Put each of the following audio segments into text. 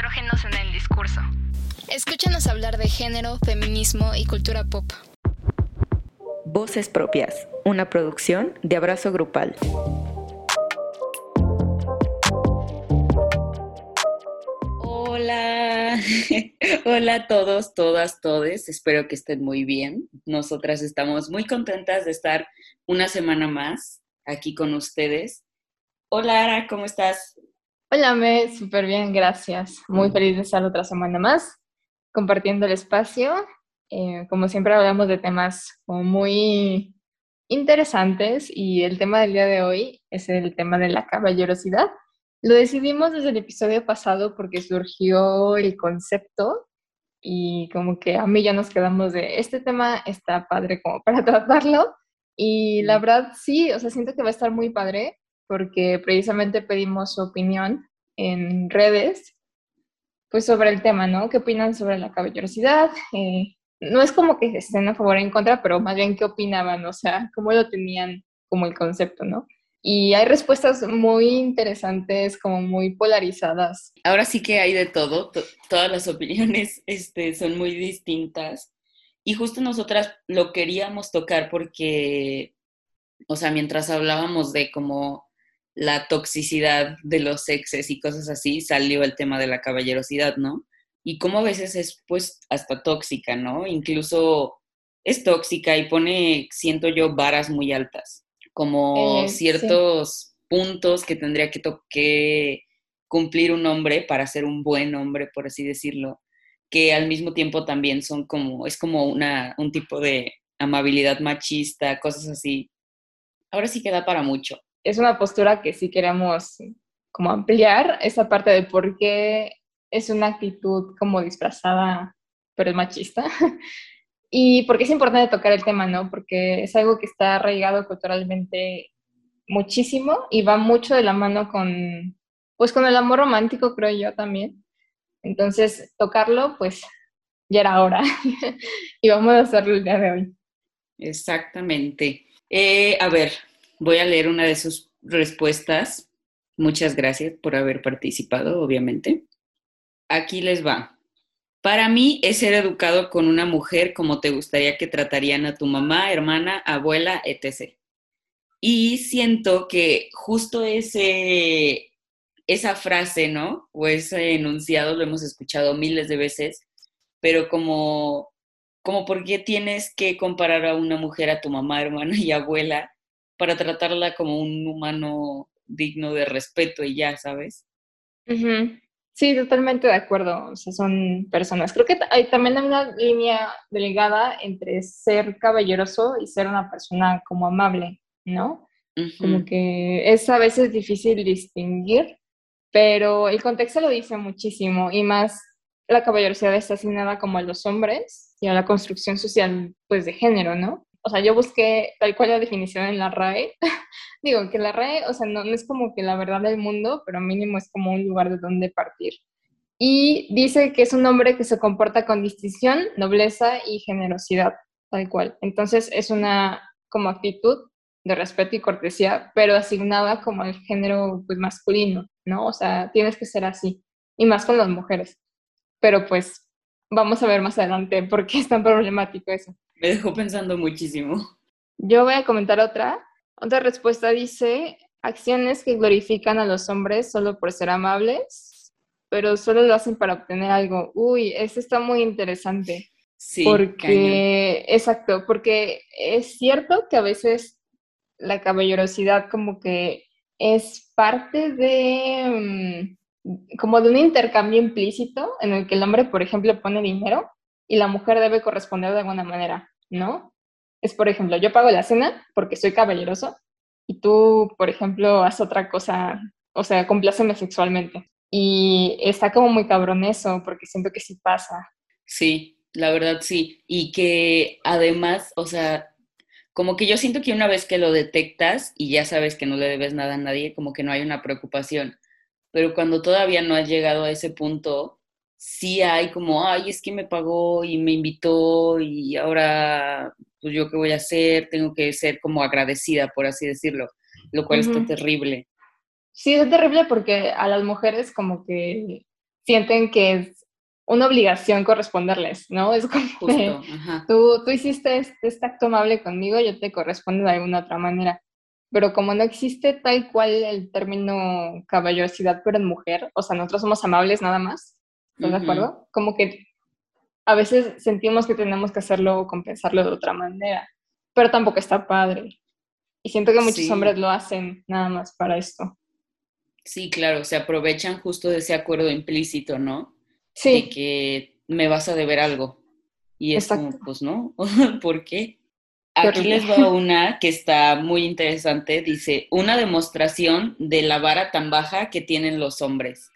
estrógenos en el discurso. Escúchanos hablar de género, feminismo y cultura pop. Voces Propias, una producción de Abrazo Grupal. Hola, hola a todos, todas, todes. Espero que estén muy bien. Nosotras estamos muy contentas de estar una semana más aquí con ustedes. Hola, Ara, ¿cómo estás? Hola, Me, súper bien, gracias. Muy feliz de estar otra semana más compartiendo el espacio. Eh, como siempre hablamos de temas muy interesantes y el tema del día de hoy es el tema de la caballerosidad. Lo decidimos desde el episodio pasado porque surgió el concepto y como que a mí ya nos quedamos de este tema está padre como para tratarlo y la verdad sí, o sea, siento que va a estar muy padre porque precisamente pedimos su opinión en redes, pues sobre el tema, ¿no? ¿Qué opinan sobre la caballerosidad? Eh, no es como que estén a favor o en contra, pero más bien qué opinaban, o sea, cómo lo tenían como el concepto, ¿no? Y hay respuestas muy interesantes, como muy polarizadas. Ahora sí que hay de todo, todas las opiniones este, son muy distintas. Y justo nosotras lo queríamos tocar porque, o sea, mientras hablábamos de como la toxicidad de los exes y cosas así, salió el tema de la caballerosidad, ¿no? Y cómo a veces es pues hasta tóxica, ¿no? Incluso es tóxica y pone, siento yo, varas muy altas, como eh, ciertos puntos que tendría que, que cumplir un hombre para ser un buen hombre, por así decirlo, que al mismo tiempo también son como, es como una, un tipo de amabilidad machista, cosas así. Ahora sí queda para mucho es una postura que sí queremos como ampliar, esa parte de por qué es una actitud como disfrazada, pero es machista. y porque es importante tocar el tema, ¿no? Porque es algo que está arraigado culturalmente muchísimo y va mucho de la mano con, pues con el amor romántico, creo yo también. Entonces, tocarlo, pues ya era hora. y vamos a hacerlo el día de hoy. Exactamente. Eh, a ver, Voy a leer una de sus respuestas. Muchas gracias por haber participado, obviamente. Aquí les va. Para mí es ser educado con una mujer como te gustaría que tratarían a tu mamá, hermana, abuela, etc. Y siento que justo ese, esa frase, ¿no? O ese enunciado lo hemos escuchado miles de veces, pero como, como por qué tienes que comparar a una mujer a tu mamá, hermana y abuela para tratarla como un humano digno de respeto y ya, ¿sabes? Sí, totalmente de acuerdo. O sea, son personas. Creo que hay también hay una línea delgada entre ser caballeroso y ser una persona como amable, ¿no? Como que es a veces difícil distinguir, pero el contexto lo dice muchísimo y más la caballerosidad está asignada como a los hombres y a la construcción social, pues, de género, ¿no? O sea, yo busqué tal cual la definición en la RAE. Digo que la RAE, o sea, no, no, es como que la verdad del mundo, pero mínimo es como un lugar de donde partir. Y dice que es un hombre que se comporta con distinción, nobleza y generosidad, tal cual. Entonces es una como actitud de respeto y cortesía, pero asignada como el género pues, masculino, ¿no? O sea, tienes que ser así, y más con las mujeres. Pero pues vamos a ver más adelante por qué es tan problemático eso. Me dejó pensando muchísimo. Yo voy a comentar otra. Otra respuesta dice, acciones que glorifican a los hombres solo por ser amables, pero solo lo hacen para obtener algo. Uy, eso está muy interesante. Sí. Porque, exacto, porque es cierto que a veces la caballerosidad como que es parte de, mm, como de un intercambio implícito en el que el hombre, por ejemplo, pone dinero y la mujer debe corresponder de alguna manera. ¿No? Es, por ejemplo, yo pago la cena porque soy caballeroso y tú, por ejemplo, haz otra cosa, o sea, compláceme sexualmente. Y está como muy cabrón eso, porque siento que sí pasa. Sí, la verdad sí. Y que además, o sea, como que yo siento que una vez que lo detectas y ya sabes que no le debes nada a nadie, como que no hay una preocupación. Pero cuando todavía no has llegado a ese punto, sí hay como, ay, es que me pagó y me invitó y ahora, pues yo qué voy a hacer, tengo que ser como agradecida, por así decirlo, lo cual está terrible. Sí, es terrible porque a las mujeres como que sienten que es una obligación corresponderles, ¿no? Es como Justo, tú, tú hiciste este, este, acto amable conmigo, yo te correspondo de alguna otra manera. Pero como no existe tal cual el término caballerosidad, pero en mujer, o sea, nosotros somos amables nada más, ¿estás de acuerdo? Como que a veces sentimos que tenemos que hacerlo o compensarlo de otra manera, pero tampoco está padre. Y siento que muchos hombres lo hacen nada más para esto. Sí, claro, se aprovechan justo de ese acuerdo implícito, ¿no? Sí. De que me vas a deber algo. Y es como, pues no, ¿por qué? Aquí les va una que está muy interesante. Dice, una demostración de la vara tan baja que tienen los hombres.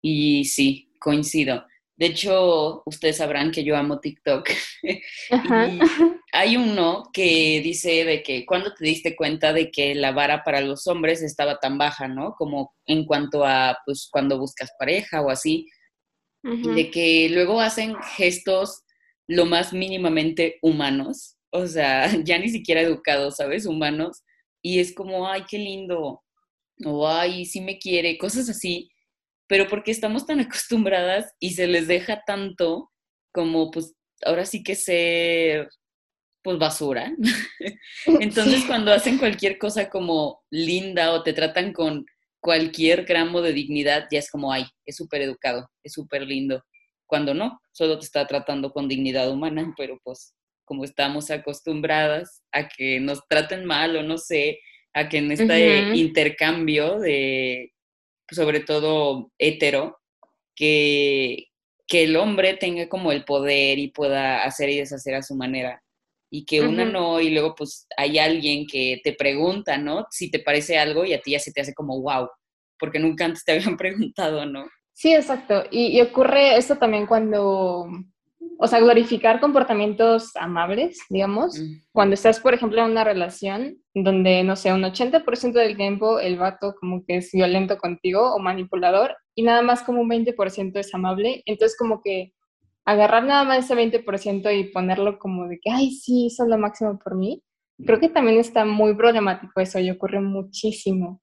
Y sí, coincido. De hecho, ustedes sabrán que yo amo TikTok. hay uno que dice de que cuando te diste cuenta de que la vara para los hombres estaba tan baja, ¿no? Como en cuanto a, pues, cuando buscas pareja o así. De que luego hacen gestos lo más mínimamente humanos. O sea, ya ni siquiera educados, ¿sabes? Humanos. Y es como, ay, qué lindo. O, ay, sí me quiere. Cosas así pero porque estamos tan acostumbradas y se les deja tanto como pues ahora sí que ser pues basura. Entonces cuando hacen cualquier cosa como linda o te tratan con cualquier gramo de dignidad, ya es como, ay, es súper educado, es súper lindo. Cuando no, solo te está tratando con dignidad humana, pero pues como estamos acostumbradas a que nos traten mal o no sé, a que en este intercambio de sobre todo hetero, que, que el hombre tenga como el poder y pueda hacer y deshacer a su manera. Y que una no, y luego pues hay alguien que te pregunta, ¿no? Si te parece algo y a ti ya se te hace como wow, porque nunca antes te habían preguntado, ¿no? Sí, exacto. Y, y ocurre esto también cuando o sea, glorificar comportamientos amables, digamos. Cuando estás, por ejemplo, en una relación donde, no sé, un 80% del tiempo el vato como que es violento contigo o manipulador y nada más como un 20% es amable, entonces como que agarrar nada más ese 20% y ponerlo como de que, ay, sí, eso es lo máximo por mí, creo que también está muy problemático eso y ocurre muchísimo,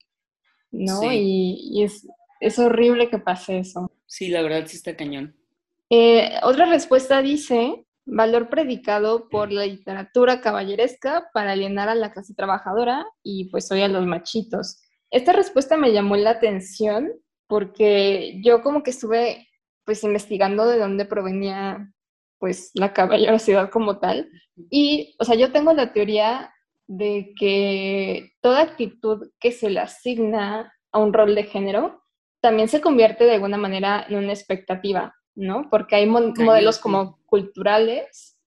¿no? Y, y es, es horrible que pase eso. Sí, la verdad sí está cañón. Eh, otra respuesta dice, valor predicado por la literatura caballeresca para alienar a la clase trabajadora y pues hoy a los machitos. Esta respuesta me llamó la atención porque yo como que estuve pues investigando de dónde provenía pues la caballerosidad como tal y o sea yo tengo la teoría de que toda actitud que se le asigna a un rol de género también se convierte de alguna manera en una expectativa ¿no? Porque hay modelos como culturales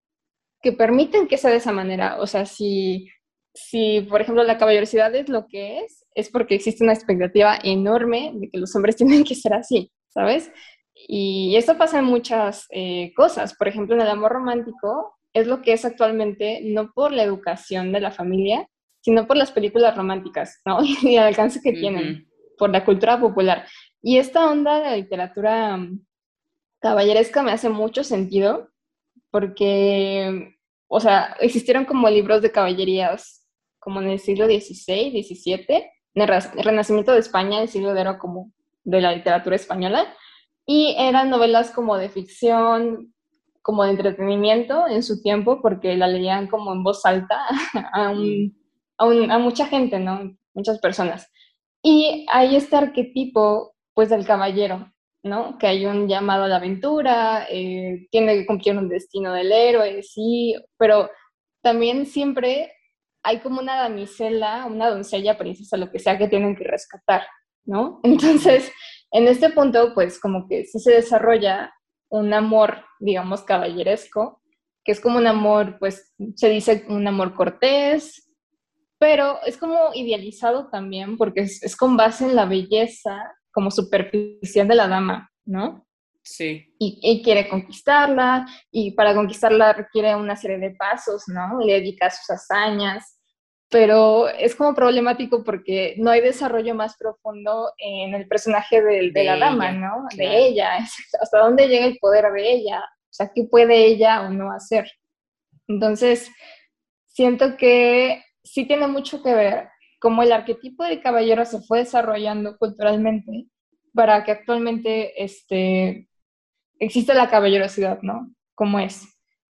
que permiten que sea de esa manera. O sea, si, si, por ejemplo, la caballerosidad es lo que es, es porque existe una expectativa enorme de que los hombres tienen que ser así, ¿sabes? Y esto pasa en muchas eh, cosas. Por ejemplo, en el amor romántico es lo que es actualmente, no por la educación de la familia, sino por las películas románticas, ¿no? y el alcance que tienen, por la cultura popular. Y esta onda de la literatura caballeresca me hace mucho sentido porque, o sea, existieron como libros de caballerías como en el siglo XVI, XVII, en el Renacimiento de España, el siglo de oro como de la literatura española, y eran novelas como de ficción, como de entretenimiento en su tiempo, porque la leían como en voz alta a, a mucha gente, ¿no? Muchas personas. Y hay este arquetipo, pues, del caballero, ¿no? Que hay un llamado a la aventura, eh, tiene que cumplir un destino del héroe, sí, pero también siempre hay como una damisela, una doncella, princesa, lo que sea que tienen que rescatar, ¿no? Entonces, en este punto, pues como que sí se desarrolla un amor, digamos, caballeresco, que es como un amor, pues se dice un amor cortés, pero es como idealizado también porque es, es con base en la belleza como superficial de la dama, ¿no? Sí. Y, quiere conquistarla, y para conquistarla requiere una serie de pasos, ¿no? Le dedica sus hazañas, pero es como problemático porque no hay desarrollo más profundo en el personaje de, la dama, ¿no? De ella, hasta dónde llega el poder de ella, o sea, qué puede ella o no hacer. Entonces, siento que sí tiene mucho que ver cómo el arquetipo de caballero se fue desarrollando culturalmente para que actualmente este, exista la caballerosidad, ¿no? Como es.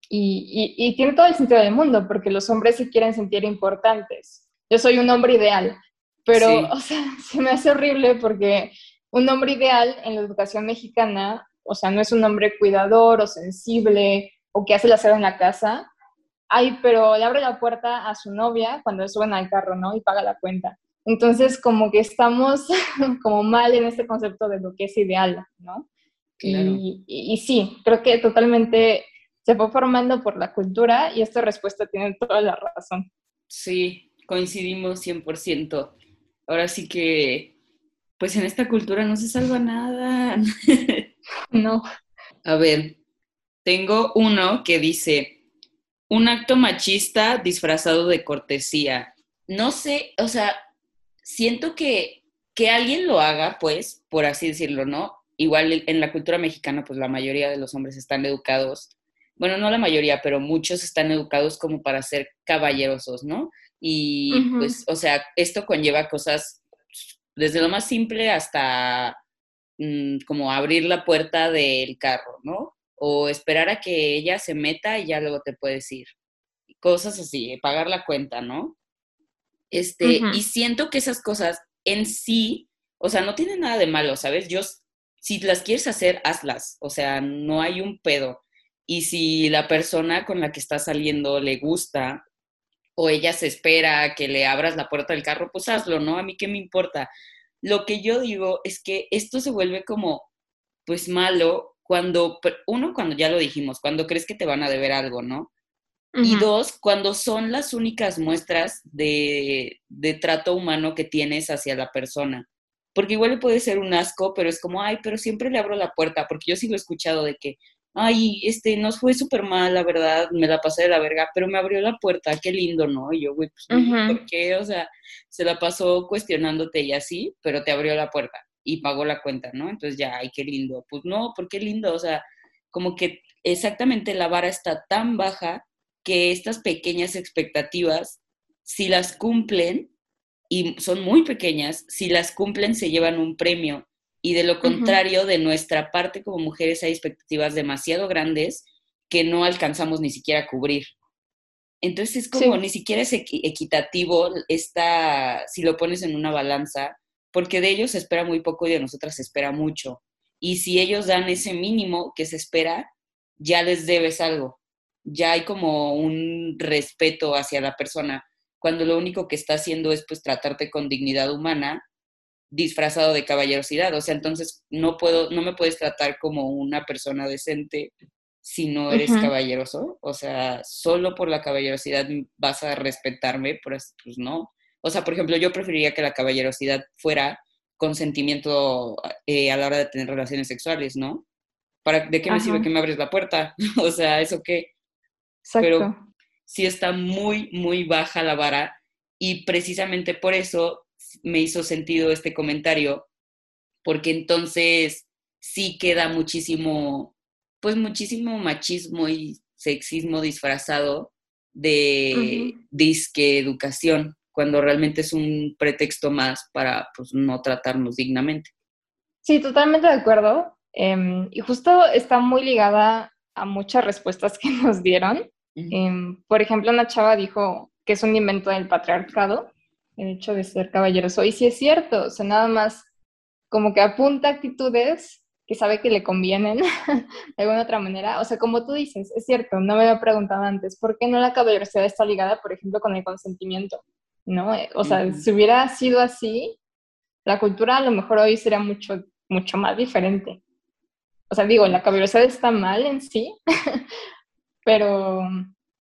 Y, y, tiene todo el sentido del mundo, porque los hombres se quieren sentir importantes. Yo soy un hombre ideal, pero, o sea, se me hace horrible porque un hombre ideal en la educación mexicana, o sea, no es un hombre cuidador o sensible o que hace la aseo en la casa. Ay, pero le abre la puerta a su novia cuando suben al carro, ¿no? Y paga la cuenta. Entonces, como que estamos como mal en este concepto de lo que es ideal, ¿no? Y, y, sí, creo que totalmente se fue formando por la cultura y esta respuesta tiene toda la razón. Sí, coincidimos 100%. Ahora sí que, pues en esta cultura no se salva nada. no. A ver, tengo uno que dice, un acto machista disfrazado de cortesía. No sé, o sea, siento que, que alguien lo haga, pues, por así decirlo, ¿no? Igual en la cultura mexicana, pues la mayoría de los hombres están educados bueno, no la mayoría, pero muchos están educados como para ser caballerosos, ¿no? Y pues, o sea, esto conlleva cosas desde lo más simple hasta mm, como abrir la puerta del carro, ¿no? O esperar a que ella se meta y ya luego te puedes ir. Cosas así, pagar la cuenta, ¿no? Este, y siento que esas cosas en sí, o sea, no tienen nada de malo, ¿sabes? Yo, si las quieres hacer, hazlas, o sea, no hay un pedo. Y si la persona con la que está saliendo le gusta o ella se espera que le abras la puerta del carro, pues hazlo, ¿no? A mí qué me importa. Lo que yo digo es que esto se vuelve como, pues malo cuando, uno, cuando ya lo dijimos, cuando crees que te van a deber algo, ¿no? Y dos, cuando son las únicas muestras de, de, trato humano que tienes hacia la persona. Porque igual le puede ser un asco, pero es como, ay, pero siempre le abro la puerta, porque yo sí lo he escuchado de que, ay, este, nos fue súper mal, la verdad, me la pasé de la verga, pero me abrió la puerta, qué lindo, ¿no? Y yo, güey, pues, ¿por qué? O sea, se la pasó cuestionándote y así, pero te abrió la puerta y pagó la cuenta, ¿no? Entonces ya, ay, qué lindo. Pues no, ¿por qué lindo? O sea, como que exactamente la vara está tan baja que estas pequeñas expectativas, si las cumplen, y son muy pequeñas, si las cumplen se llevan un premio y de lo contrario, de nuestra parte como mujeres hay expectativas demasiado grandes que no alcanzamos ni siquiera a cubrir. Entonces es como ni siquiera es equitativo esta, si lo pones en una balanza, porque de ellos se espera muy poco y de nosotras se espera mucho. Y si ellos dan ese mínimo que se espera, ya les debes algo. Ya hay como un respeto hacia la persona, cuando lo único que está haciendo es pues tratarte con dignidad humana disfrazado de caballerosidad. O sea, entonces no puedo, no me puedes tratar como una persona decente si no eres caballeroso. O sea, solo por la caballerosidad vas a respetarme, pues, pues no. O sea, por ejemplo, yo preferiría que la caballerosidad fuera consentimiento eh, a la hora de tener relaciones sexuales, ¿no? ¿Para, ¿De qué me sirve que me abres la puerta? o sea, ¿eso qué? Exacto. Pero sí está muy, muy baja la vara y precisamente por eso me hizo sentido este comentario, porque entonces sí queda muchísimo, pues muchísimo machismo y sexismo disfrazado de disque educación, cuando realmente es un pretexto más para pues, no tratarnos dignamente. Sí, totalmente de acuerdo. Em, y justo está muy ligada a muchas respuestas que nos dieron. Em, por ejemplo, una chava dijo que es un invento del patriarcado el hecho de ser caballeroso. Y sí es cierto, o sea, nada más como que apunta actitudes que sabe que le convienen de alguna otra manera. O sea, como tú dices, es cierto, no me había preguntado antes, ¿por qué no la caballerosidad está ligada, por ejemplo, con el consentimiento? ¿No? Eh, o sea, si hubiera sido así, la cultura a lo mejor hoy sería mucho, mucho más diferente. O sea, digo, la caballerosidad está mal en sí, pero,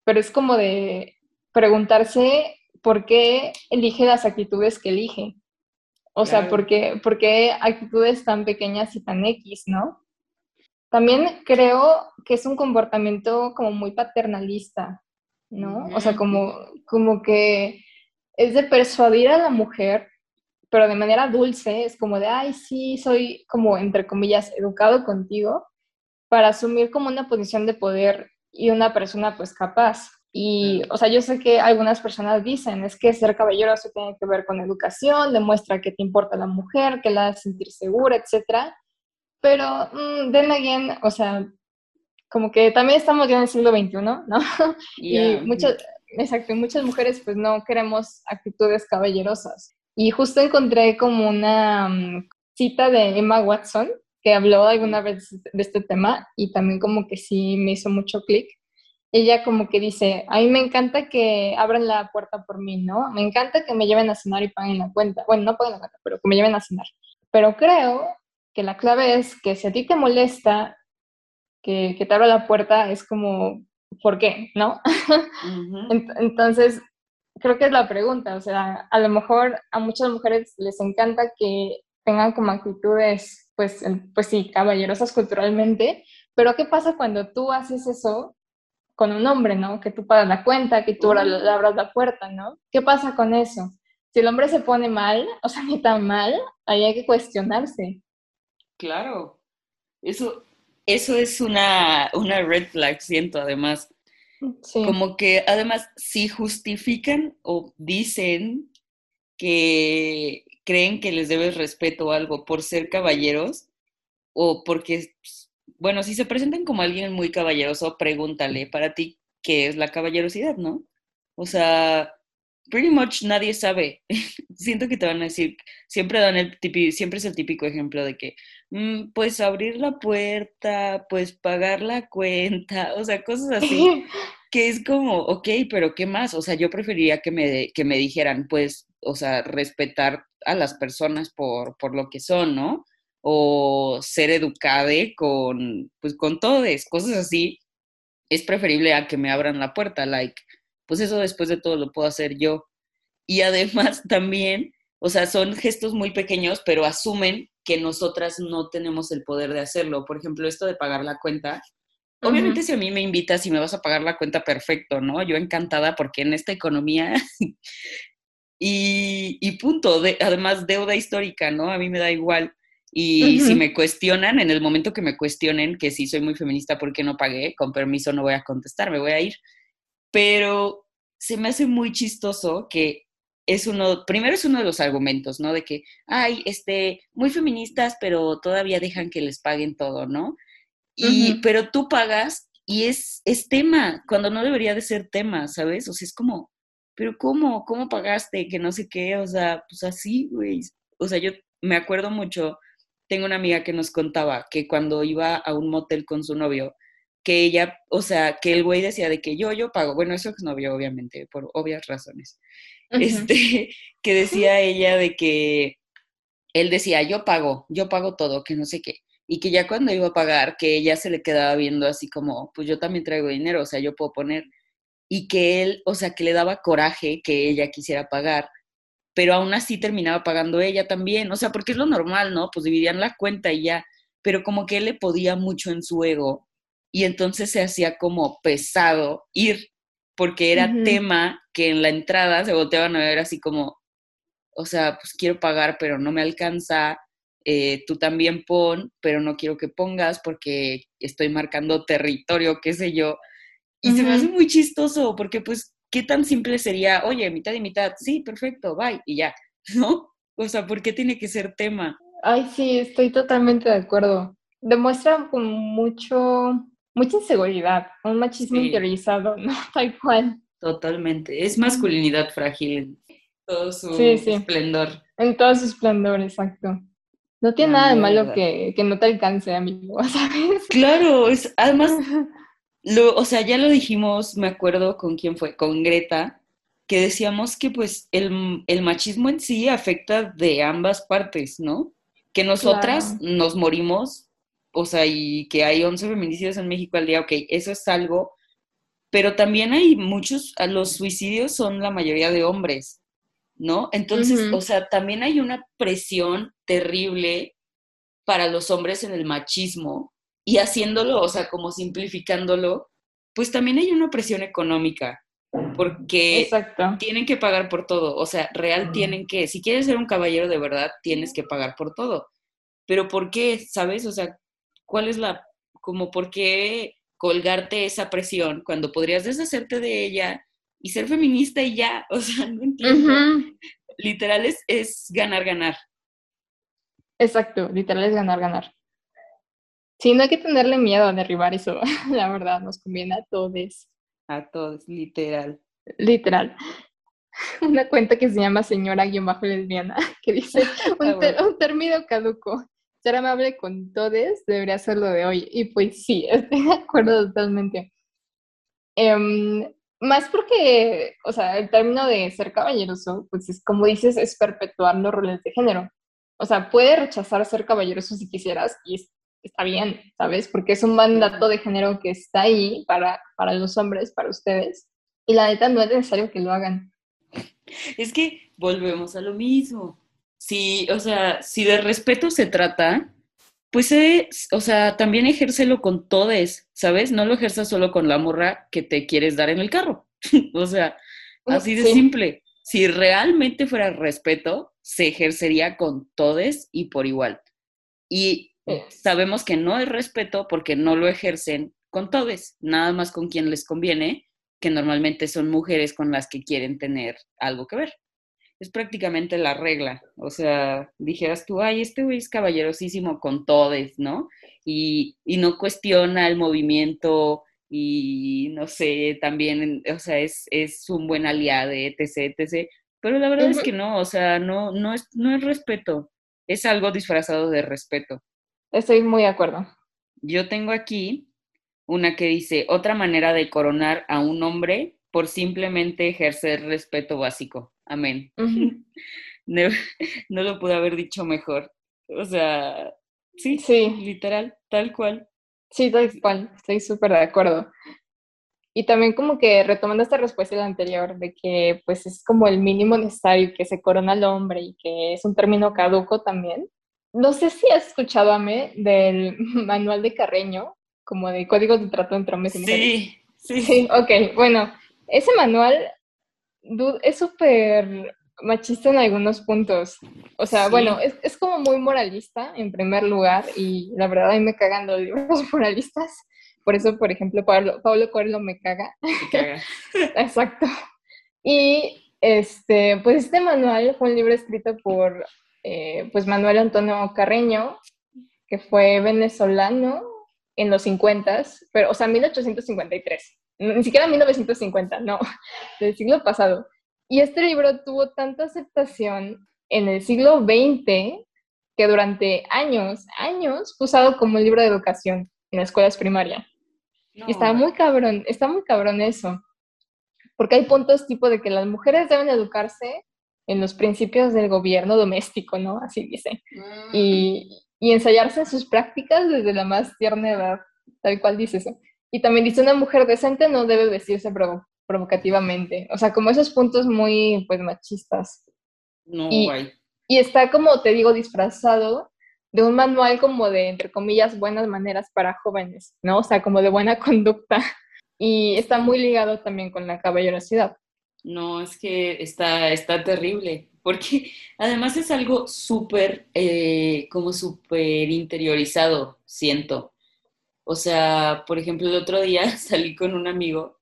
pero es como de preguntarse por qué elige las actitudes que elige. O sea, ¿por qué, ¿por qué actitudes tan pequeñas y tan X, no? También creo que es un comportamiento como muy paternalista, ¿no? O sea, como, como que es de persuadir a la mujer, pero de manera dulce, es como de, ay, sí, soy como, entre comillas, educado contigo, para asumir como una posición de poder y una persona pues capaz. Y, o sea, yo sé que algunas personas dicen, es que ser caballeroso tiene que ver con educación, demuestra que te importa la mujer, que la hace sentir segura, etc. Pero, mmm, then again, o sea, como que también estamos ya en el siglo XXI, ¿no? Y muchas, exacto, muchas mujeres pues no queremos actitudes caballerosas. Y justo encontré como una mm, cita de Emma Watson que habló alguna vez de este tema y también como que sí me hizo mucho clic. Ella como que dice, a mí me encanta que abran la puerta por mí, ¿no? Me encanta que me lleven a cenar y paguen la cuenta. Bueno, no paguen la cuenta, pero que me lleven a cenar. Pero creo que la clave es que si a ti te molesta que, que te abra la puerta, es como, ¿por qué? ¿No? Entonces, creo que es la pregunta, o sea, a lo mejor a muchas mujeres les encanta que tengan como actitudes, pues, pues sí, caballerosas culturalmente, pero ¿qué pasa cuando tú haces eso con un hombre, ¿no? Que tú pagas la cuenta, que tú le abras la puerta, ¿no? ¿Qué pasa con eso? Si el hombre se pone mal, o sea, ni tan mal, ahí hay que cuestionarse. Claro, eso, eso es una, una red flag, siento, además. Como que además, si justifican o dicen que creen que les debes respeto o algo por ser caballeros o porque, bueno, si se presentan como alguien muy caballeroso, pregúntale para ti qué es la caballerosidad, ¿no? O sea, pretty much nadie sabe. Siento que te van a decir, siempre dan el típico, siempre es el típico ejemplo de que, mm, pues abrir la puerta, pues pagar la cuenta, o sea, cosas así, que es como, ok, pero ¿qué más? O sea, yo preferiría que me, que me dijeran, pues, o sea, respetar a las personas por, por lo que son, ¿no? O ser educade con, pues, con todos, cosas así. Es preferible a que me abran la puerta, like, pues eso después de todo lo puedo hacer yo. Y además también, o sea, son gestos muy pequeños, pero asumen que nosotras no tenemos el poder de hacerlo. Por ejemplo, esto de pagar la cuenta. Obviamente si a mí me invitas y me vas a pagar la cuenta, perfecto, ¿no? Yo encantada porque en esta economía y, y, punto, de, además deuda histórica, ¿no? A mí me da igual. Y si me cuestionan, en el momento que me cuestionen que si soy muy feminista, ¿por qué no pagué? Con permiso no voy a contestar, me voy a ir pero se me hace muy chistoso que es uno, primero es uno de los argumentos, ¿no? De que, ay, este, muy feministas, pero todavía dejan que les paguen todo, ¿no? Y, pero tú pagas y es, es tema, cuando no debería de ser tema, ¿sabes? O sea, es como, pero ¿cómo? ¿Cómo pagaste? Que no sé qué, o sea, pues así, güey. O sea, yo me acuerdo mucho, tengo una amiga que nos contaba que cuando iba a un motel con su novio, que ella, o sea, que el güey decía de que yo, yo pago, bueno, eso es novio, obviamente, por obvias razones, este, que decía ella de que él decía, yo pago, yo pago todo, que no sé qué, y que ya cuando iba a pagar, que ella se le quedaba viendo así como, pues yo también traigo dinero, o sea, yo puedo poner, y que él, o sea, que le daba coraje que ella quisiera pagar, pero aún así terminaba pagando ella también, o sea, porque es lo normal, ¿no? Pues dividían la cuenta y ya, pero como que él le podía mucho en su ego y entonces se hacía como pesado ir, porque era tema que en la entrada se volteaban a ver así como, o sea, pues quiero pagar, pero no me alcanza, eh, tú también pon, pero no quiero que pongas porque estoy marcando territorio, qué sé yo. Y se me hace muy chistoso, porque pues, ¿qué tan simple sería, oye, mitad y mitad? Sí, perfecto, bye, y ya, ¿no? O sea, ¿por qué tiene que ser tema? Ay, sí, estoy totalmente de acuerdo. Demuestra con mucho mucha inseguridad, un machismo interiorizado, ¿no? Tal cual. Totalmente. Es masculinidad frágil en todo su esplendor. En todo su esplendor, exacto. No tiene nada de malo que, que, no te alcance, amigo, ¿sabes? Claro, es, además, lo, o sea, ya lo dijimos, me acuerdo con quién fue, con Greta, que decíamos que pues el, el machismo en sí afecta de ambas partes, ¿no? Que nosotras nos morimos o sea, y que hay 11 feminicidios en México al día, ok, eso es algo, pero también hay muchos, los suicidios son la mayoría de hombres, ¿no? Entonces, o sea, también hay una presión terrible para los hombres en el machismo y haciéndolo, o sea, como simplificándolo, pues también hay una presión económica, porque tienen que pagar por todo, o sea, real tienen que, si quieres ser un caballero de verdad, tienes que pagar por todo. Pero ¿por qué? ¿Sabes? O sea, ¿Cuál es la, como por qué colgarte esa presión cuando podrías deshacerte de ella y ser feminista y ya, o sea, no entiendo. Literal es, es ganar, ganar. Exacto, literal es ganar, ganar. Sí, no hay que tenerle miedo a derribar eso, la verdad, nos conviene a todos. A todos, literal. Literal. Una cuenta que se llama Señora guion bajo lesbiana, que dice un, un término caduco. Ser amable con todos debería ser lo de hoy. Y pues sí, estoy de acuerdo totalmente. Em, más porque, o sea, el término de ser caballeroso, pues es como dices, es perpetuar los roles de género. O sea, puede rechazar ser caballeroso si quisieras y está bien, ¿sabes? Porque es un mandato de género que está ahí para, para los hombres, para ustedes. Y la neta no es necesario que lo hagan. Es que volvemos a lo mismo. Si, o sea, si de respeto se trata, pues, o sea, también ejércelo con todes, ¿sabes? No lo ejerzas solo con la morra que te quieres dar en el carro. o sea, así de simple. Si realmente fuera respeto, se ejercería con todes y por igual. Y sabemos que no es respeto porque no lo ejercen con todes, nada más con quien les conviene, que normalmente son mujeres con las que quieren tener algo que ver. Es prácticamente la regla. O sea, dijeras tú, ay, este güey es caballerosísimo con todes, ¿no? Y, y no cuestiona el movimiento y no sé, también, o sea, es, es un buen aliado, etc., etc. Pero la verdad es que no, o sea, no, no, es, no es respeto, es algo disfrazado de respeto. Estoy muy de acuerdo. Yo tengo aquí una que dice, otra manera de coronar a un hombre por simplemente ejercer respeto básico. Amén. no, lo pude haber dicho mejor. O sea, sí, sí, literal, tal cual. Sí, tal cual, estoy súper de acuerdo. Y también como que retomando esta respuesta la anterior, de que pues es como el mínimo necesario que se corona al hombre y que es un término caduco también. No sé si has escuchado, a mí del manual de Carreño, como de códigos de trato entre hombres y mujeres. Sí, sí. Sí, ok, bueno, ese manual es súper machista en algunos puntos. O sea, bueno, es, es, como muy moralista en primer lugar y la verdad a mí me cagan los libros moralistas. Por eso, por ejemplo, Pablo, Pablo Coelho me caga. Me caga. Exacto. Y este, pues este manual fue un libro escrito por eh, pues Manuel Antonio Carreño, que fue venezolano en los 50, pero, o sea, 1853, ni siquiera 1950, no, del siglo pasado. Y este libro tuvo tanta aceptación en el siglo XX que durante años, años fue usado como libro de educación en las escuelas primarias. y está muy cabrón, está muy cabrón eso. Porque hay puntos tipo de que las mujeres deben educarse en los principios del gobierno doméstico, ¿no? Así dice. Mm. Y, y ensayarse sus prácticas desde la más tierna edad, tal cual dice eso. Y también dice, una mujer decente no debe vestirse provocativamente. O sea, como esos puntos muy, pues, machistas. No, y, y está como, te digo, disfrazado de un manual como de, entre comillas, buenas maneras para jóvenes, ¿no? O sea, como de buena conducta. Y está muy ligado también con la caballerosidad. No, es que está, está terrible, porque además es algo súper, eh, como súper interiorizado, siento. O sea, por ejemplo, el otro día salí con un amigo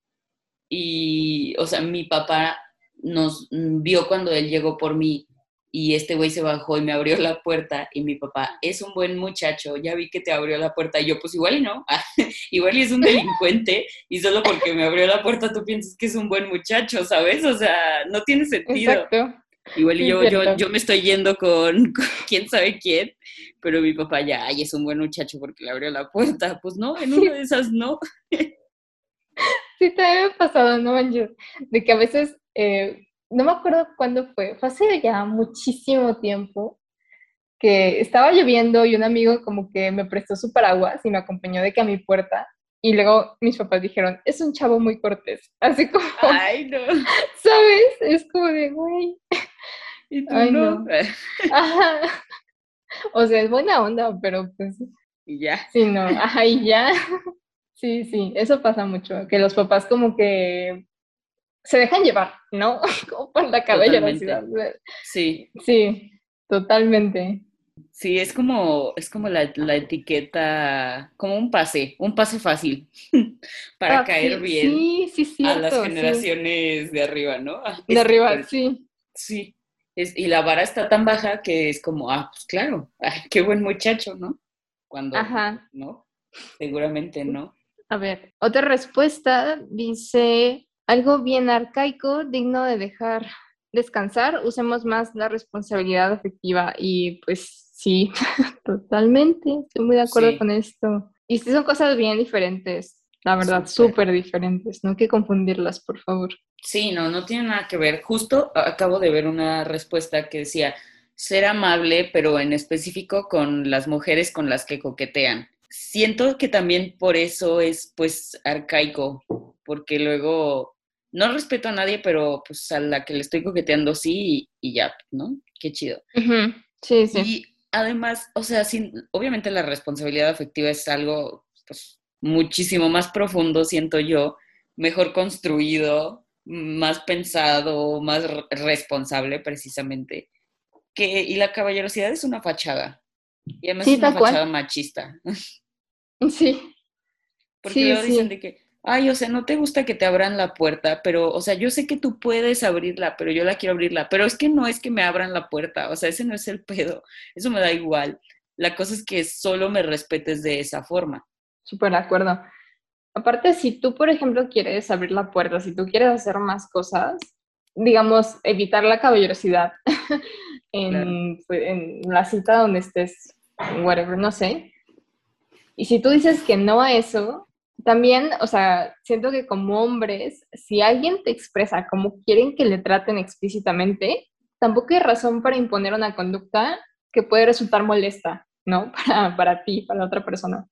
y, o sea, mi papá nos vio cuando él llegó por mí y este güey se bajó y me abrió la puerta y mi papá, es un buen muchacho, ya vi que te abrió la puerta y yo pues igual y no, igual y es un delincuente y solo porque me abrió la puerta tú piensas que es un buen muchacho, ¿sabes? O sea, no tiene sentido. Exacto. Igual y yo, yo, yo, me estoy yendo con, quién sabe quién, pero mi papá ya, ay, es un buen muchacho porque le abrió la puerta. Pues no, en una de esas no. Sí, te ha pasado, ¿no, De que a veces eh, no me acuerdo cuándo fue, fue hace ya muchísimo tiempo que estaba lloviendo y un amigo como que me prestó su paraguas y me acompañó de que a mi puerta y luego mis papás dijeron, es un chavo muy cortés, así como, ay no, ¿sabes? Es como de, güey. Y tú no. O sea, es buena onda, pero pues... Y ya. Sí, no, ajá, y ya. Sí, sí, eso pasa mucho, que los papás como que se dejan llevar, ¿no? Como por la ciudad. Sí. Sí, totalmente. Sí, es como, es como la, etiqueta, como un pase, un pase fácil. para Ah, caer sí, bien Sí, sí, cierto. a las generaciones de arriba, ¿no? Ah, De arriba, sí. Sí. Es- y la vara está tan baja que es como, ah, pues claro, ah, qué buen muchacho, ¿no? Cuando, Ajá. ¿no? Seguramente no. A ver, otra respuesta dice algo bien arcaico, digno de dejar descansar, usemos más la responsabilidad afectiva y pues sí, totalmente, estoy muy de acuerdo Sí. con esto. Y sí son cosas bien diferentes, la verdad, Súper. diferentes, no hay que confundirlas, por favor. Sí, no, no tiene nada que ver. Justo acabo de ver una respuesta que decía, ser amable, pero en específico con las mujeres con las que coquetean. Siento que también por eso es pues arcaico, porque luego no respeto a nadie, pero pues a la que le estoy coqueteando sí y, y ya, ¿no? Qué chido. Sí, sí. Y además, o sea, sin, obviamente la responsabilidad afectiva es algo pues, muchísimo más profundo, siento yo, mejor construido, más pensado, más re- responsable precisamente. Que, y la caballerosidad es una fachada. Y además Sí, es una cual. fachada machista. Sí, Porque Sí, luego dicen sí. de que, ay, o sea, no te gusta que te abran la puerta, pero, o sea, yo sé que tú puedes abrirla, pero yo la quiero abrirla. Pero es que no es que me abran la puerta, o sea, ese no es el pedo. Eso me da igual. La cosa es que solo me respetes de esa forma. Súper de acuerdo. Aparte, si tú, por ejemplo, quieres abrir la puerta, si tú quieres hacer más cosas, digamos, evitar la caballerosidad en, pues, en la cita donde estés, whatever, no sé. Y si tú dices que no a eso, también, o sea, siento que como hombres, si alguien te expresa como quieren que le traten explícitamente, tampoco hay razón para imponer una conducta que puede resultar molesta, ¿no? Para, para ti, para la otra persona.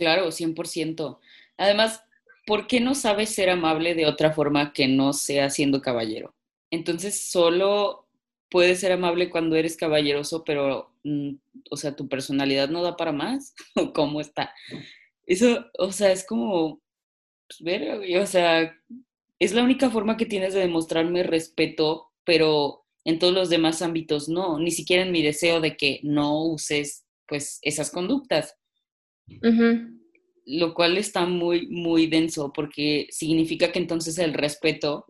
Claro, 100%. Además, ¿por qué no sabes ser amable de otra forma que no sea siendo caballero? Entonces, solo puedes ser amable cuando eres caballeroso, pero, mm, o sea, tu personalidad no da para más. ¿O cómo está? Eso, o sea, es como, pues, güey, o sea, es la única forma que tienes de demostrarme respeto, pero en todos los demás ámbitos no, ni siquiera en mi deseo de que no uses, pues, esas conductas Lo cual está muy, muy denso porque significa que entonces el respeto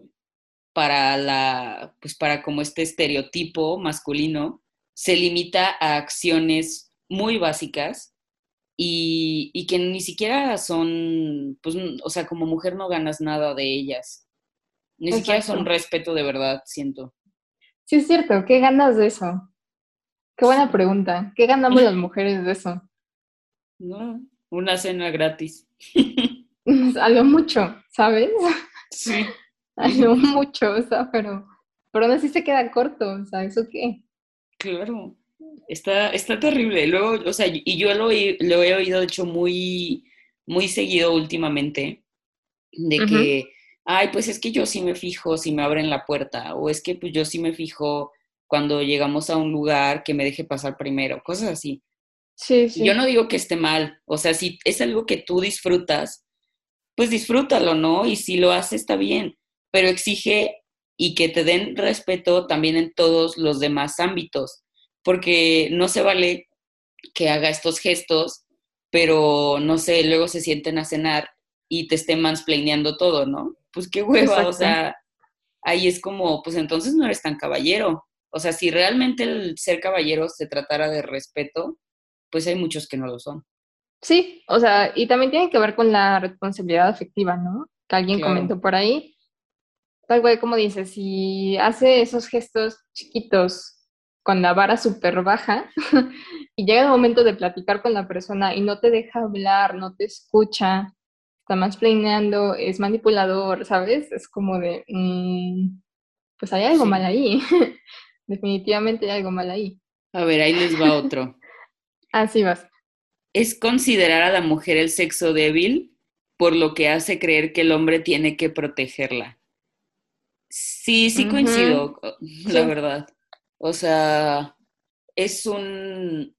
para la, pues para como este estereotipo masculino se limita a acciones muy básicas y, y que ni siquiera son, pues, o sea, como mujer no ganas nada de ellas. Ni siquiera son respeto de verdad, siento. Sí, es cierto. ¿Qué ganas de eso? Qué buena pregunta. ¿Qué ganamos las mujeres de eso? No, una cena gratis. A lo mucho, ¿sabes? Sí. A lo mucho, o sea, pero, pero aún así se queda corto, o sea, ¿eso qué? Claro, está, está terrible. Luego, o sea, y yo lo, he- lo he oído, de hecho, muy, muy seguido últimamente, de que, ay, pues es que yo sí me fijo si me abren la puerta, o es que pues yo sí me fijo cuando llegamos a un lugar que me deje pasar primero, cosas así. Sí, sí. Yo no digo que esté mal, o sea, si es algo que tú disfrutas, pues disfrútalo, ¿no? Y si lo haces, está bien, pero exige y que te den respeto también en todos los demás ámbitos, porque no se vale que haga estos gestos, pero no sé, luego se sienten a cenar y te estén mansplaineando todo, ¿no? Pues qué hueva, o sea, ahí es como, pues entonces no eres tan caballero. O sea, si realmente el ser caballero se tratara de respeto, pues hay muchos que no lo son. Sí, o sea, y también tiene que ver con la responsabilidad afectiva, ¿no? Que alguien Claro. comentó por ahí. Tal cual como dice, si hace esos gestos chiquitos con la vara súper baja y llega el momento de platicar con la persona y no te deja hablar, no te escucha, está más planeando, es manipulador, ¿sabes? Es como de, mm, pues hay algo Sí. mal ahí. Definitivamente hay algo mal ahí. A ver, ahí les va otro. Así vas. es considerar a la mujer el sexo débil, por lo que hace creer que el hombre tiene que protegerla. Sí, sí coincido, la Sí. verdad. O sea, es un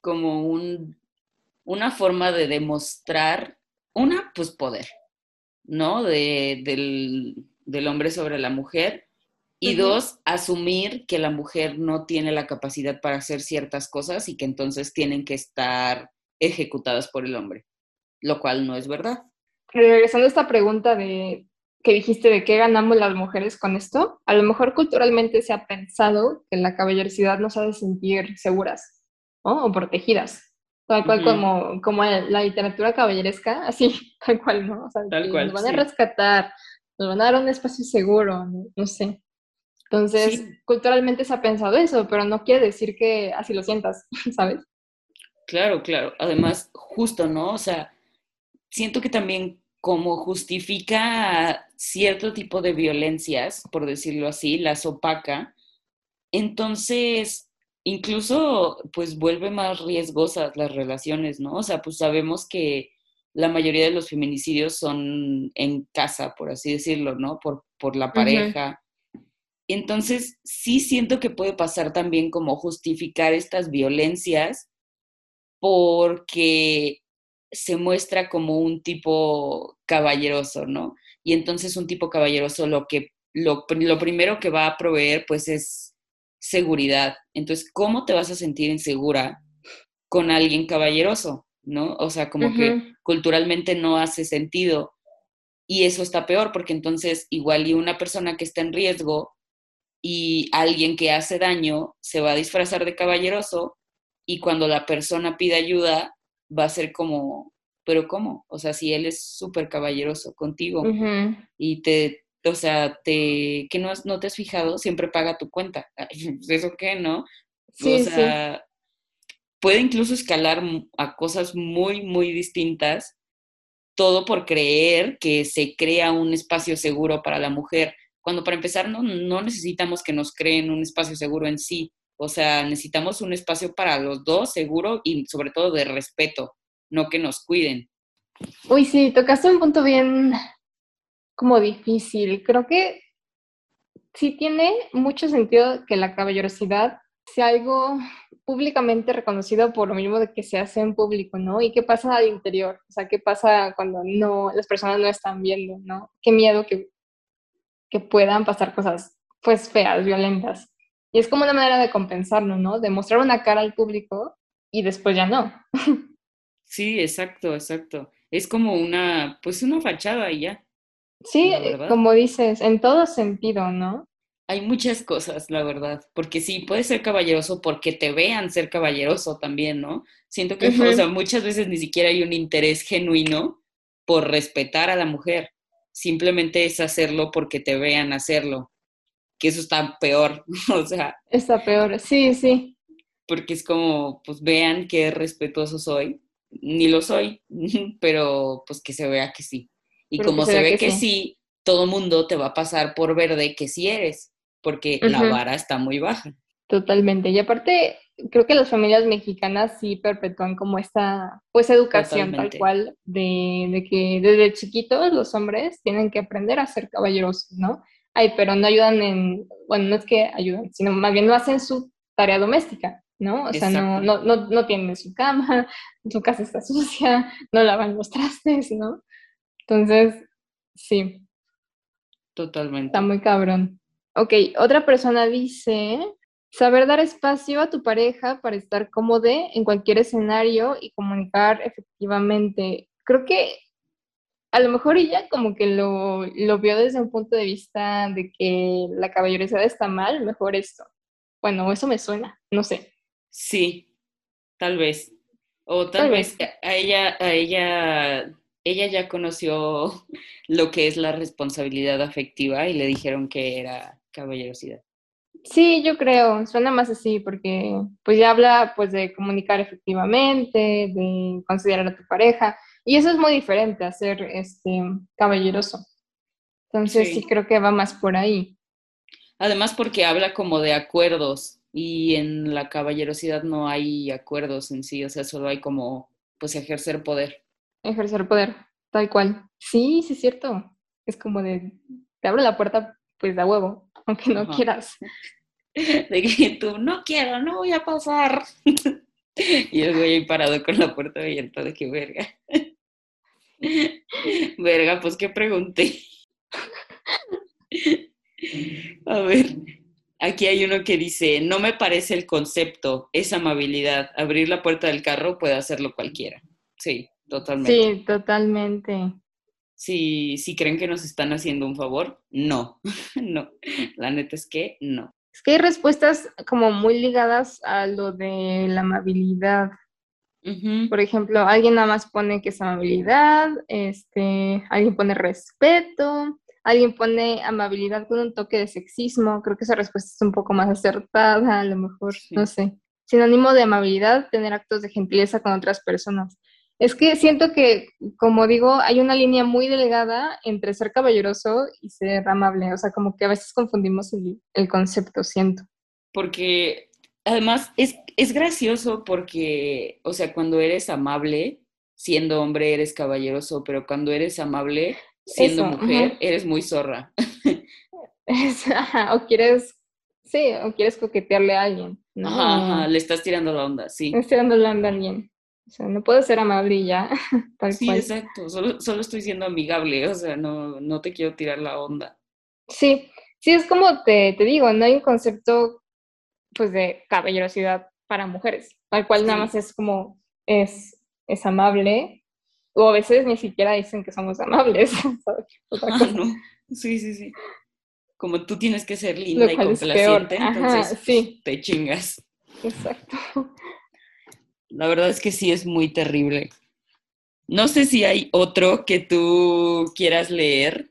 como un una forma de demostrar una, pues poder, ¿no? De, del, del hombre sobre la mujer. Y dos, asumir que la mujer no tiene la capacidad para hacer ciertas cosas y que entonces tienen que estar ejecutadas por el hombre, lo cual no es verdad. regresando a esta pregunta de que dijiste de qué ganamos las mujeres con esto, a lo mejor culturalmente se ha pensado que la caballerosidad nos hace sentir seguras o protegidas, tal cual como, como la literatura caballeresca, así, tal cual, ¿no? O sea, tal cual, nos van a rescatar, nos van a dar un espacio seguro, no, sé. Entonces, culturalmente se ha pensado eso, pero no quiere decir que así lo sientas, ¿sabes? Claro, claro. Además, justo, ¿no? O sea, siento que también como justifica cierto tipo de violencias, por decirlo así, las opaca, entonces incluso pues vuelve más riesgosas las relaciones, ¿no? O sea, pues sabemos que la mayoría de los feminicidios son en casa, por así decirlo, ¿no? Por, por la pareja. Entonces, sí siento que puede pasar también como justificar estas violencias porque se muestra como un tipo caballeroso, ¿no? Y entonces un tipo caballeroso lo que lo, lo, primero que va a proveer pues es seguridad. Entonces, ¿cómo te vas a sentir insegura con alguien caballeroso? ¿No? O sea, como que culturalmente no hace sentido. Y eso está peor porque entonces igual y una persona que está en riesgo y alguien que hace daño se va a disfrazar de caballeroso y cuando la persona pide ayuda va a ser como, pero ¿cómo? O sea, si él es súper caballeroso contigo y te, o sea, te, que no, no te has fijado, siempre paga tu cuenta. Pues, ¿Eso qué, no? Sí, o sea, puede incluso escalar a cosas muy, muy distintas, todo por creer que se crea un espacio seguro para la mujer, cuando para empezar no, no necesitamos que nos creen un espacio seguro en sí, o sea, necesitamos un espacio para los dos seguro y sobre todo de respeto, no que nos cuiden. Uy, sí, tocaste un punto bien como difícil. Creo que sí tiene mucho sentido que la caballerosidad sea algo públicamente reconocido por lo mismo de que se hace en público, ¿no? ¿Y qué pasa al interior? O sea, ¿qué pasa cuando no, las personas no están viendo, ¿no? Qué miedo que, que puedan pasar cosas, pues, feas, violentas. Y es como una manera de compensarlo, ¿no? De mostrar una cara al público y después ya no. Sí, exacto, exacto. Es como una, pues una fachada y ya. Sí, como dices, en todo sentido, ¿no? Hay muchas cosas, la verdad, porque sí, puedes ser caballeroso porque te vean ser caballeroso también, ¿no? Siento que, o sea, muchas veces ni siquiera hay un interés genuino por respetar a la mujer, simplemente es hacerlo porque te vean hacerlo que eso está peor, o sea. Está peor, sí, sí. Porque es como, pues vean qué respetuoso soy, ni lo soy, pero pues que se vea que sí. Y como se, ve que, sí. todo mundo te va a pasar por verde que sí eres, porque la vara está muy baja. Totalmente. Y aparte, creo que las familias mexicanas sí perpetúan como esta, pues, educación tal cual, de, de, que desde chiquitos los hombres tienen que aprender a ser caballerosos, ¿no? ay, pero no ayudan en, bueno, no es que ayudan, sino más bien no hacen su tarea doméstica, ¿no? O sea, no, no, no, no, tienen su cama, su casa está sucia, no lavan los trastes, ¿no? Entonces, sí. Totalmente. Está muy cabrón. Ok, otra persona dice, saber dar espacio a tu pareja para estar cómodo en cualquier escenario y comunicar efectivamente. Creo que a lo mejor ella como que lo, lo, vio desde un punto de vista de que la caballerosidad está mal, mejor esto. Bueno, eso me suena, no sé. Sí, tal vez. O tal, vez, a ella, a ella, ella ya conoció lo que es la responsabilidad afectiva y le dijeron que era caballerosidad. Sí, yo creo, suena más así porque pues ya habla pues de comunicar efectivamente, de considerar a tu pareja y eso es muy diferente a ser este, caballeroso. Entonces sí. creo que va más por ahí. Además porque habla como de acuerdos y en la caballerosidad no hay acuerdos en sí, o sea, solo hay como pues ejercer poder. Ejercer poder, tal cual. Sí, sí es cierto. Es como de, te abro la puerta pues de huevo, aunque no quieras. De que tú, no quiero, no voy a pasar. y el güey ahí parado con la puerta abierta de que verga. Verga, pues que pregunté. A ver, aquí hay uno que dice, no me parece el concepto, es amabilidad. Abrir la puerta del carro puede hacerlo cualquiera. Sí, totalmente. Sí, totalmente. Si, si creen que nos están haciendo un favor, no, no, la neta es que no. Es que hay respuestas como muy ligadas a lo de la amabilidad. Por ejemplo, alguien nada más pone que es amabilidad, este, alguien pone respeto, alguien pone amabilidad con un toque de sexismo. Creo que esa respuesta es un poco más acertada, a lo mejor, no sé. Sinónimo de amabilidad, tener actos de gentileza con otras personas. Es que siento que, como digo, hay una línea muy delgada entre ser caballeroso y ser amable. O sea, como que a veces confundimos el, concepto, siento. Porque además es, es gracioso porque, o sea, cuando eres amable, siendo hombre eres caballeroso, pero cuando eres amable, siendo mujer, eres muy zorra. o quieres, sí, o quieres coquetearle a alguien. Ajá, le estás tirando la onda, sí. estás tirando la onda a alguien. O sea, no puedo ser amable y ya. sí, exacto. Solo, solo, estoy siendo amigable, o sea, no, no te quiero tirar la onda. Sí, sí, es como te, te digo, no hay un concepto pues de caballerosidad para mujeres, tal cual nada más es como es, es amable, o a veces ni siquiera dicen que somos amables. Ah, no. Sí, sí, sí. Como tú tienes que ser linda y complaciente, entonces sí. te chingas. Exacto. La verdad es que sí es muy terrible. No sé si hay otro que tú quieras leer.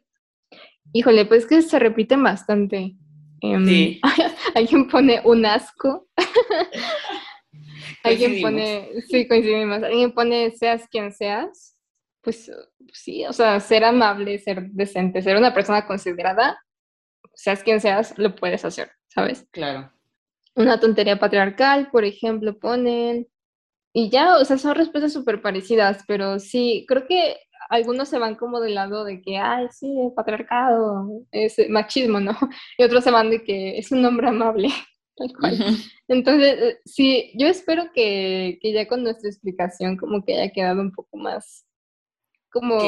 Híjole, pues que se repiten bastante. Em, sí. alguien pone un asco. alguien pone, sí, coincidimos. Alguien pone seas quien seas. Pues sí, o sea, ser amable, ser decente, ser una persona considerada, seas quien seas, lo puedes hacer, ¿sabes? Claro. Una tontería patriarcal, por ejemplo, ponen. Y ya, o sea, son respuestas súper parecidas, pero sí, creo que algunos se van como del lado de que, ay, sí, el patriarcado, es machismo, ¿no? Y otros se van de que es un hombre amable, tal cual. Entonces, eh, sí, yo espero que, que, ya con nuestra explicación como que haya quedado un poco más, como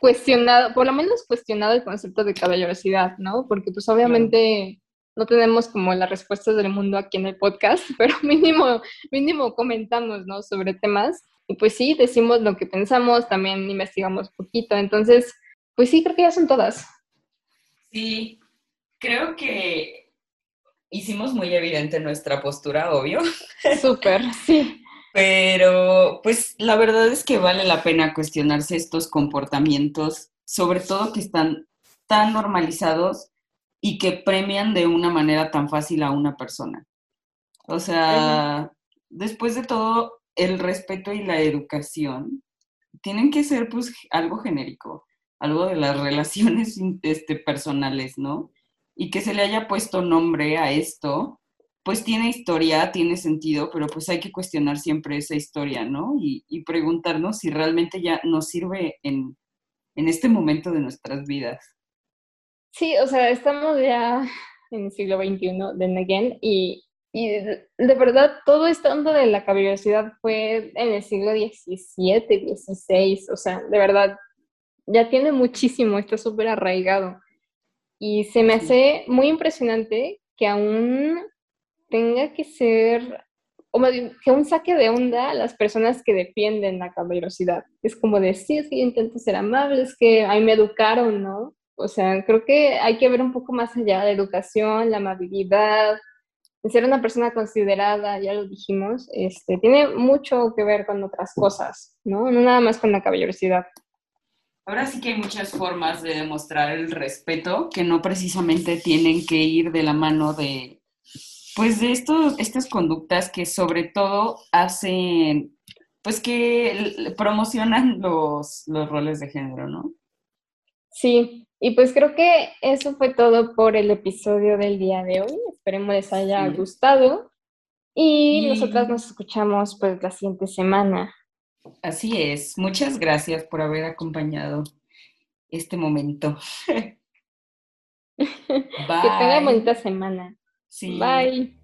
cuestionado, por lo menos cuestionado el concepto de caballerosidad, ¿no? Porque pues obviamente no tenemos como las respuestas del mundo aquí en el podcast, pero mínimo, mínimo comentamos, ¿no? Sobre temas. Y pues sí, decimos lo que pensamos, también investigamos poquito. Entonces, pues sí, creo que ya son todas. Sí, creo que hicimos muy evidente nuestra postura, obvio. Súper, sí. Pero pues la verdad es que vale la pena cuestionarse estos comportamientos, sobre todo que están tan normalizados y que premian de una manera tan fácil a una persona. O sea, después de todo, el respeto y la educación tienen que ser pues algo genérico, algo de las relaciones este, personales, ¿no? Y que se le haya puesto nombre a esto, pues tiene historia, tiene sentido, pero pues hay que cuestionar siempre esa historia, ¿no? Y, y preguntarnos si realmente ya nos sirve en, en este momento de nuestras vidas. Sí, o sea, estamos ya en el siglo XXI de Again y, y de, verdad todo esto de la caballerosidad fue en el siglo XVII, XVI, o sea, de verdad ya tiene muchísimo, está súper arraigado. Y se me hace muy impresionante que aún tenga que ser, o que un saque de onda a las personas que defienden la caballerosidad. Es como decir, sí, intento ser amable, es que ahí me educaron, ¿no? O sea, creo que hay que ver un poco más allá de educación, la amabilidad, ser una persona considerada, ya lo dijimos, este, tiene mucho que ver con otras cosas, ¿no? No nada más con la caballerosidad. Ahora sí que hay muchas formas de demostrar el respeto que no precisamente tienen que ir de la mano de, pues de estos, estas conductas que sobre todo hacen, pues que promocionan los, los roles de género, ¿no? Sí, y pues creo que eso fue todo por el episodio del día de hoy. Esperemos les haya gustado. Y, nosotras nos escuchamos pues la siguiente semana. Así es. Muchas gracias por haber acompañado este momento. que tenga bonita semana. Sí. Bye.